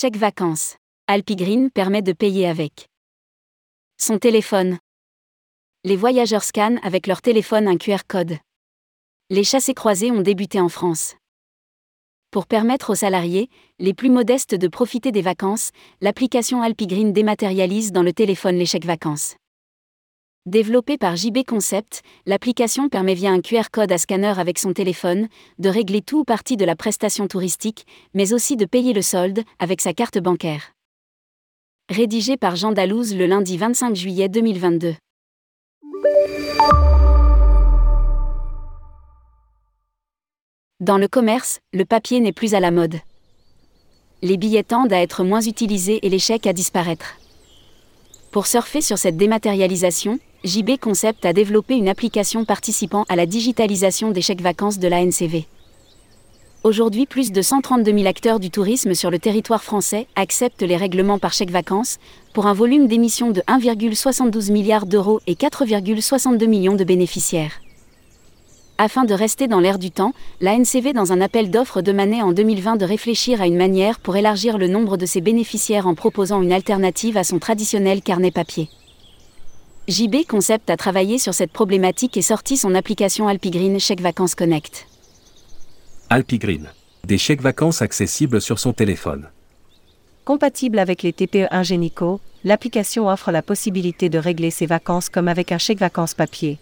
Chèque vacances. Alpigreen permet de payer avec son téléphone. Les voyageurs scannent avec leur téléphone un QR code. Les chassés-croisés ont débuté en France. Pour permettre aux salariés, les plus modestes de profiter des vacances, l'application Alpigreen dématérialise dans le téléphone les chèques vacances. Développée par JB Concept, l'application permet via un QR code à scanner avec son téléphone de régler tout ou partie de la prestation touristique, mais aussi de payer le solde avec sa carte bancaire. Rédigé par Jean Dalouse le lundi 25 juillet 2022. Dans le commerce, le papier n'est plus à la mode. Les billets tendent à être moins utilisés et les chèques à disparaître. Pour surfer sur cette dématérialisation, JB Concept a développé une application participant à la digitalisation des chèques vacances de la NCV. Aujourd'hui, plus de 132 000 acteurs du tourisme sur le territoire français acceptent les règlements par chèque vacances, pour un volume d'émissions de 1,72 milliard d'euros et 4,62 millions de bénéficiaires. Afin de rester dans l'air du temps, la NCV dans un appel d'offres demandait en 2020 de réfléchir à une manière pour élargir le nombre de ses bénéficiaires en proposant une alternative à son traditionnel carnet papier. JB Concept a travaillé sur cette problématique et sorti son application Alpigreen Chèque Vacances Connect. Alpigreen. Des chèques vacances accessibles sur son téléphone. Compatible avec les TPE Ingenico, l'application offre la possibilité de régler ses vacances comme avec un chèque vacances papier.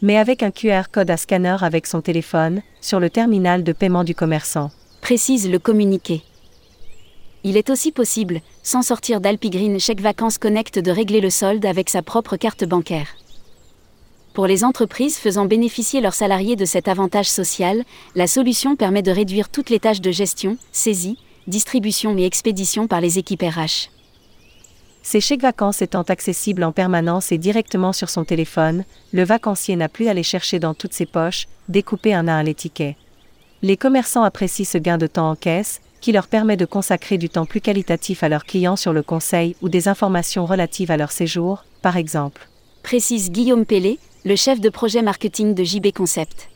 Mais avec un QR code à scanner avec son téléphone, sur le terminal de paiement du commerçant. Précise le communiqué. Il est aussi possible, sans sortir d'Alpigreen Chèque Vacances Connect, de régler le solde avec sa propre carte bancaire. Pour les entreprises faisant bénéficier leurs salariés de cet avantage social, la solution permet de réduire toutes les tâches de gestion, saisie, distribution et expédition par les équipes RH. Ces chèques vacances étant accessibles en permanence et directement sur son téléphone, le vacancier n'a plus à les chercher dans toutes ses poches, découper un à un les tickets. Les commerçants apprécient ce gain de temps en caisse, qui leur permet de consacrer du temps plus qualitatif à leurs clients sur le conseil ou des informations relatives à leur séjour, par exemple. Précise Guillaume Pellet, le chef de projet marketing de JB Concept.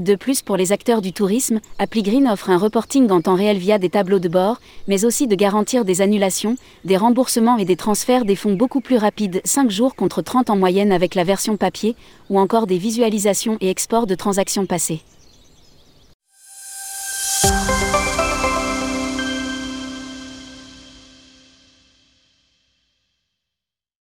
De plus, pour les acteurs du tourisme, ApplyGreen offre un reporting en temps réel via des tableaux de bord, mais aussi de garantir des annulations, des remboursements et des transferts des fonds beaucoup plus rapides, 5 jours contre 30 en moyenne avec la version papier, ou encore des visualisations et exports de transactions passées.